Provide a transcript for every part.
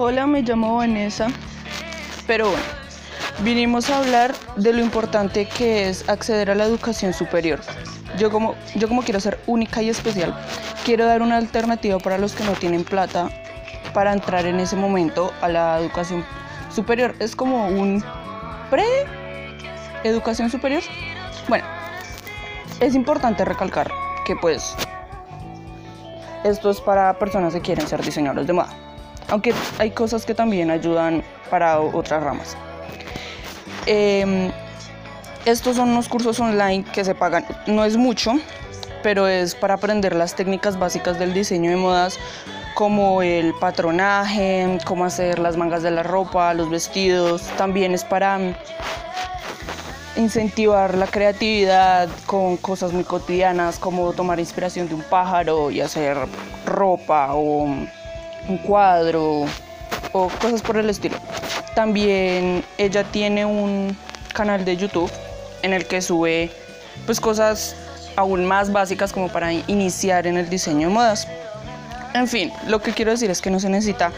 Hola, me llamo Vanessa. Pero bueno, vinimos a hablar de lo importante que es acceder a la educación superior. Yo como, yo como quiero ser única y especial, quiero dar una alternativa para los que no tienen plata para entrar en ese momento a la educación superior. Es como un pre-educación superior. Bueno, es importante recalcar que pues esto es para personas que quieren ser diseñadores de moda. Aunque hay cosas que también ayudan para otras ramas. Em, estos son unos cursos online que se pagan, no es mucho, pero es para aprender las técnicas básicas del diseño de modas, como el patronaje, cómo hacer las mangas de la ropa, los vestidos. También es para incentivar la creatividad con cosas muy cotidianas como tomar inspiración de un pájaro y hacer ropa o un cuadro o cosas por el estilo. También ella tiene un canal de YouTube en el que sube pues cosas aún más básicas como para iniciar en el diseño de modas. En fin, lo que quiero decir es que no se necesita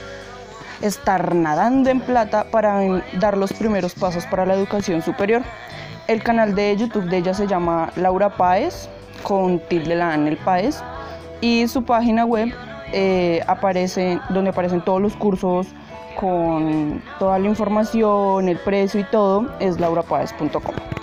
estar nadando en plata para dar los primeros pasos para la educación superior. El canal de YouTube de ella se llama Laura Páez, con tilde la en el Páez, y su página web eh, aparece, donde aparecen todos los cursos con toda la información, el precio y todo, es laurapaez.com.